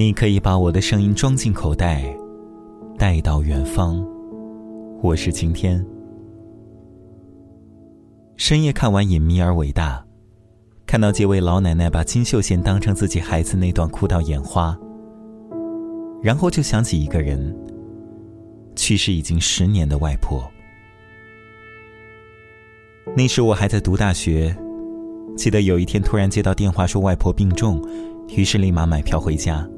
你可以把我的声音装进口袋，带到远方。我是晴天。深夜看完《隐秘而伟大》，看到几位老奶奶把金秀贤当成自己孩子那段，哭到眼花。然后就想起一个人，去世已经十年的外婆。那时我还在读大学，记得有一天突然接到电话，说外婆病重，于是立马买票回家。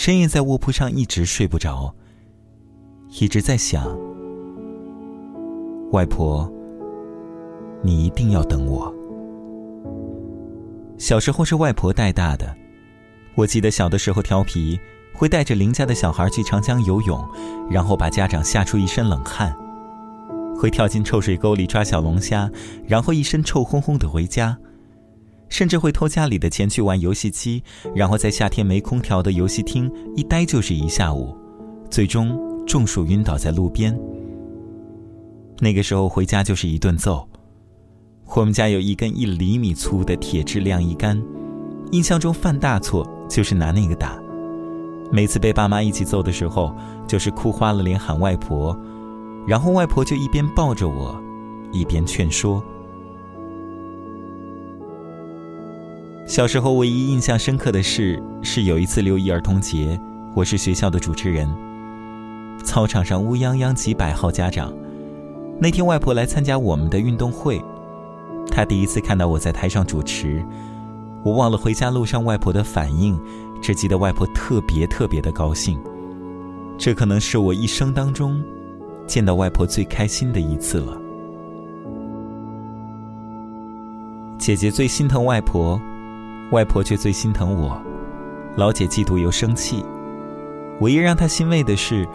深夜在卧铺上一直睡不着，一直在想：外婆，你一定要等我。小时候是外婆带大的，我记得小的时候调皮，会带着邻家的小孩去长江游泳，然后把家长吓出一身冷汗；会跳进臭水沟里抓小龙虾，然后一身臭烘烘的回家。甚至会偷家里的钱去玩游戏机，然后在夏天没空调的游戏厅一待就是一下午，最终中暑晕倒在路边。那个时候回家就是一顿揍。我们家有一根一厘米粗的铁质晾衣杆，印象中犯大错就是拿那个打。每次被爸妈一起揍的时候，就是哭花了脸喊外婆，然后外婆就一边抱着我，一边劝说。小时候，唯一印象深刻的事是有一次六一儿童节，我是学校的主持人。操场上乌泱泱几百号家长，那天外婆来参加我们的运动会，她第一次看到我在台上主持，我忘了回家路上外婆的反应，只记得外婆特别特别的高兴，这可能是我一生当中见到外婆最开心的一次了。姐姐最心疼外婆。外婆却最心疼我，老姐嫉妒又生气。唯一让她欣慰的是，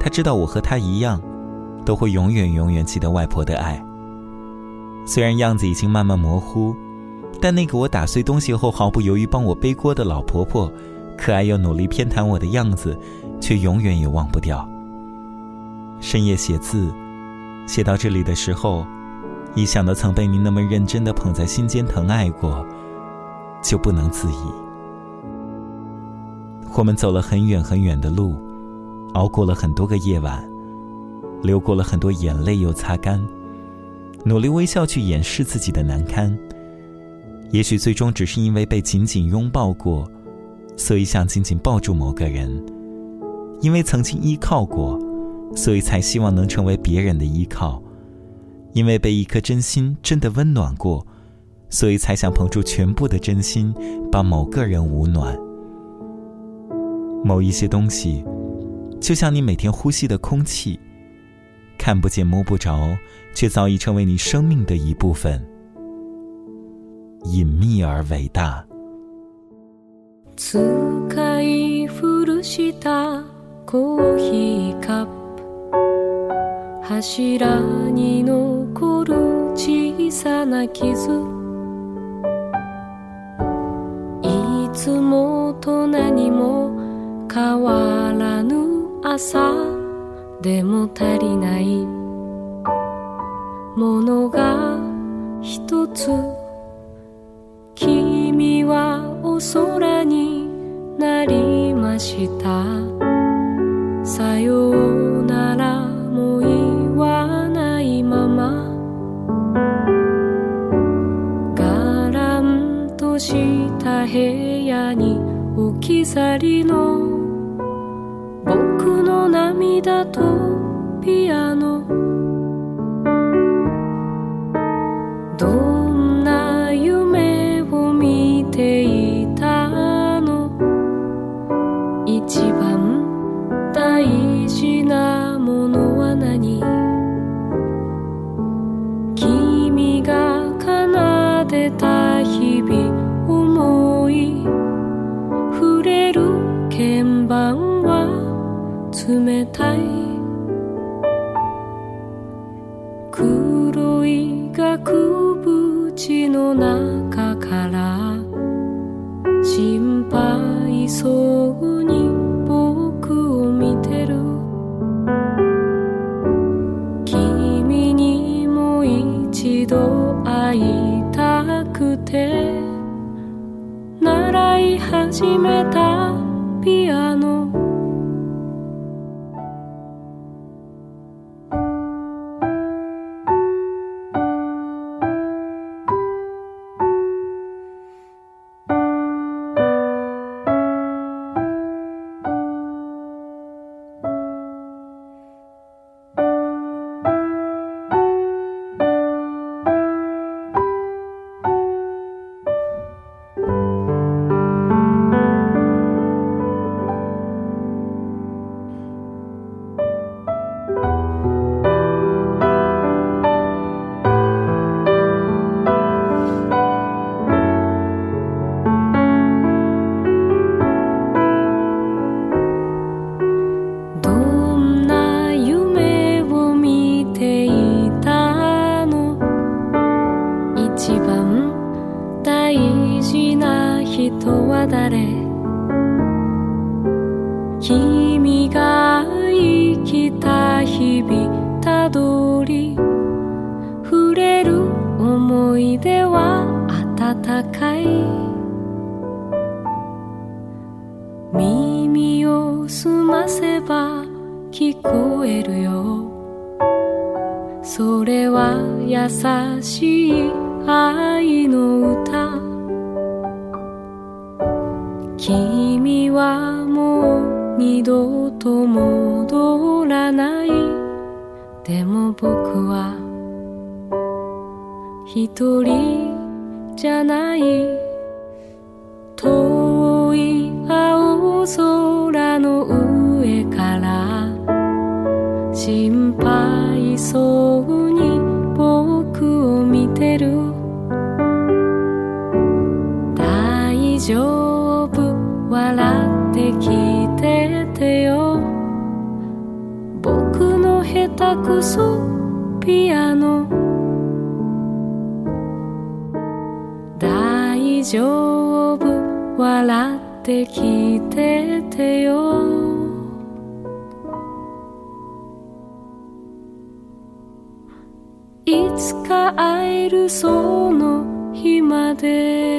她知道我和她一样，都会永远永远记得外婆的爱。虽然样子已经慢慢模糊，但那个我打碎东西后毫不犹豫帮我背锅的老婆婆，可爱又努力偏袒我的样子，却永远也忘不掉。深夜写字，写到这里的时候，一想到曾被您那么认真的捧在心间疼爱过。就不能自已。我们走了很远很远的路，熬过了很多个夜晚，流过了很多眼泪又擦干，努力微笑去掩饰自己的难堪。也许最终只是因为被紧紧拥抱过，所以想紧紧抱住某个人；因为曾经依靠过，所以才希望能成为别人的依靠；因为被一颗真心真的温暖过。所以才想捧出全部的真心，帮某个人捂暖，某一些东西，就像你每天呼吸的空气，看不见摸不着，却早已成为你生命的一部分，隐秘而伟大。つもと何も変わらぬ朝でも足りないものが一つ君はお空になりましたさようした部屋に置き去りの僕の涙とピアノ晩は冷たい黒い額縁の中から心配そうに僕を見てる君にも一度会いたくて習い始めたピアノは誰君が生きた日々たどり触れる思い出は温かい耳を澄ませば聞こえるよそれは優しい愛の歌二度と戻らないでも僕は一人じゃない遠い青空の上から心配そうに僕を見てる大丈夫笑「ピアノ」「だピアノ大丈夫笑ってきててよいつか会えるその日まで